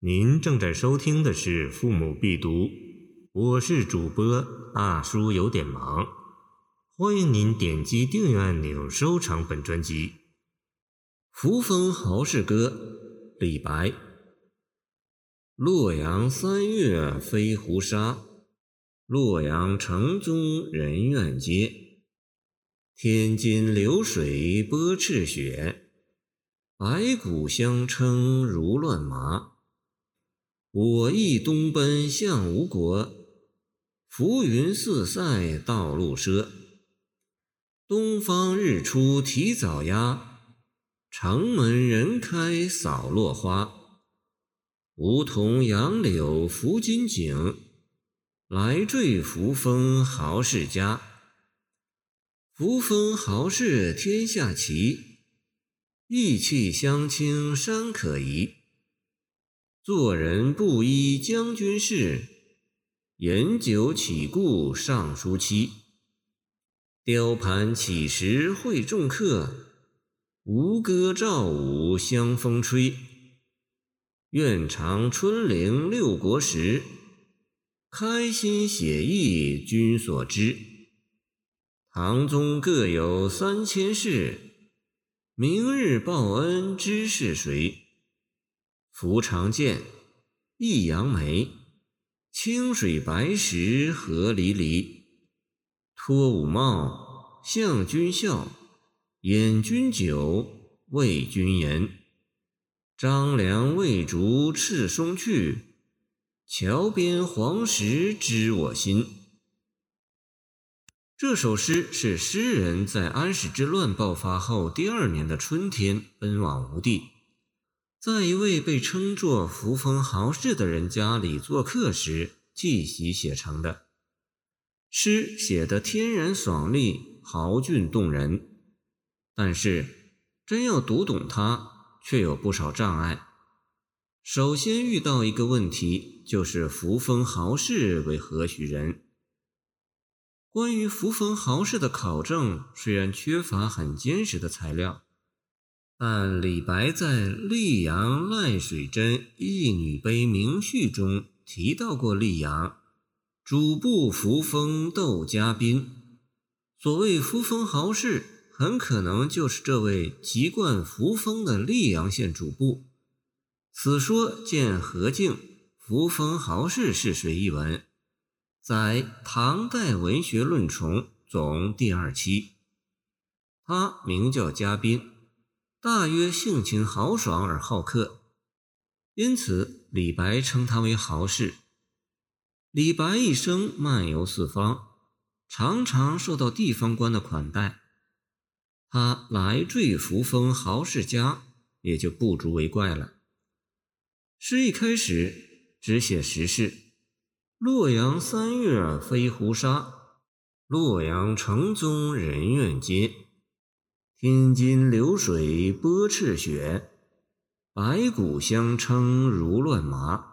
您正在收听的是《父母必读》，我是主播大叔，有点忙。欢迎您点击订阅按钮，收藏本专辑。《扶风豪士歌》李白。洛阳三月飞胡沙，洛阳城中人怨嗟。天津流水波赤血，白骨相称如乱麻。我亦东奔向吴国，浮云四塞道路赊。东方日出提早鸦，城门人开扫落花。梧桐杨柳拂金井，来坠扶风豪士家。扶风豪士天下奇，意气相倾山可移。做人不依将军事，饮酒起故尚书期。雕盘起时会众客，吴歌赵舞香风吹。愿长春陵六国时，开心写意君所知。唐宗各有三千事，明日报恩知是谁？扶长剑，一扬眉，清水白石何离离。脱五帽，向君笑，饮君酒，为君言。张良未逐赤松去，桥边黄石知我心。这首诗是诗人在安史之乱爆发后第二年的春天奔往吴地。在一位被称作扶风豪士的人家里做客时，即席写成的诗，写得天然爽利、豪俊动人。但是，真要读懂它，却有不少障碍。首先遇到一个问题，就是扶风豪士为何许人？关于扶风豪士的考证，虽然缺乏很坚实的材料。但李白在《溧阳赖水真义女碑铭序》中提到过溧阳，主簿扶风窦家宾。所谓扶风豪士，很可能就是这位籍贯扶风的溧阳县主簿。此说见何敬《扶风豪士是谁》一文，在《唐代文学论丛》总第二期。他名叫家宾。大约性情豪爽而好客，因此李白称他为豪士。李白一生漫游四方，常常受到地方官的款待，他来坠扶风豪士家，也就不足为怪了。诗一开始只写时事：洛阳三月飞胡沙，洛阳城中人怨嗟。天津流水波赤血，白骨相称如乱麻。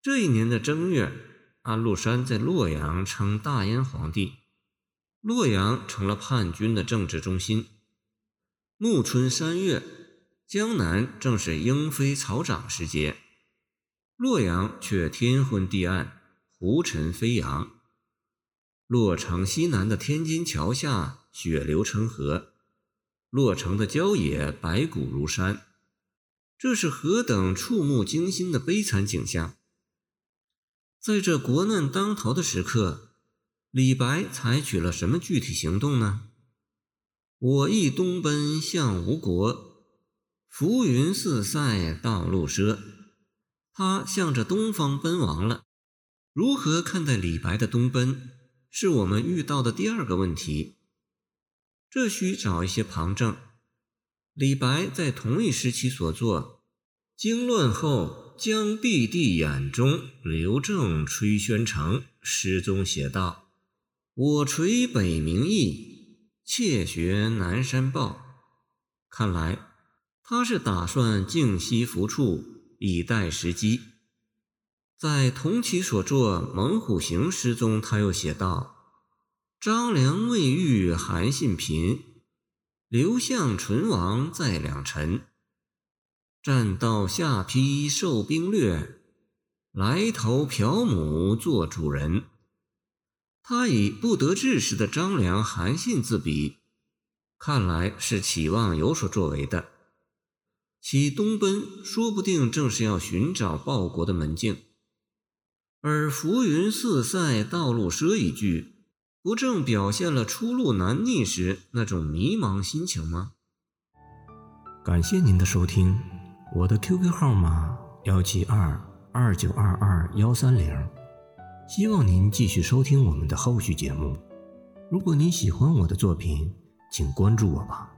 这一年的正月，安禄山在洛阳称大燕皇帝，洛阳成了叛军的政治中心。暮春三月，江南正是莺飞草长时节，洛阳却天昏地暗，胡尘飞扬。洛城西南的天津桥下。血流成河，洛城的郊野白骨如山，这是何等触目惊心的悲惨景象！在这国难当头的时刻，李白采取了什么具体行动呢？我亦东奔向吴国，浮云四塞道路赊。他向着东方奔亡了。如何看待李白的东奔，是我们遇到的第二个问题。这需找一些旁证。李白在同一时期所作《经乱后将毕帝眼中刘正吹宣城》诗中写道：“我垂北冥翼，窃学南山豹。”看来他是打算静息福处，以待时机。在同期所作《猛虎行》诗中，他又写道。张良未遇韩信贫，刘向存亡在两陈。战到下邳受兵略，来投朴母做主人。他以不得志时的张良、韩信自比，看来是期望有所作为的。其东奔，说不定正是要寻找报国的门径。而“浮云四塞，道路赊”一句，不正表现了出路难觅时那种迷茫心情吗？感谢您的收听。我的 QQ 号码幺七二二九二二幺三零，希望您继续收听我们的后续节目。如果您喜欢我的作品，请关注我吧。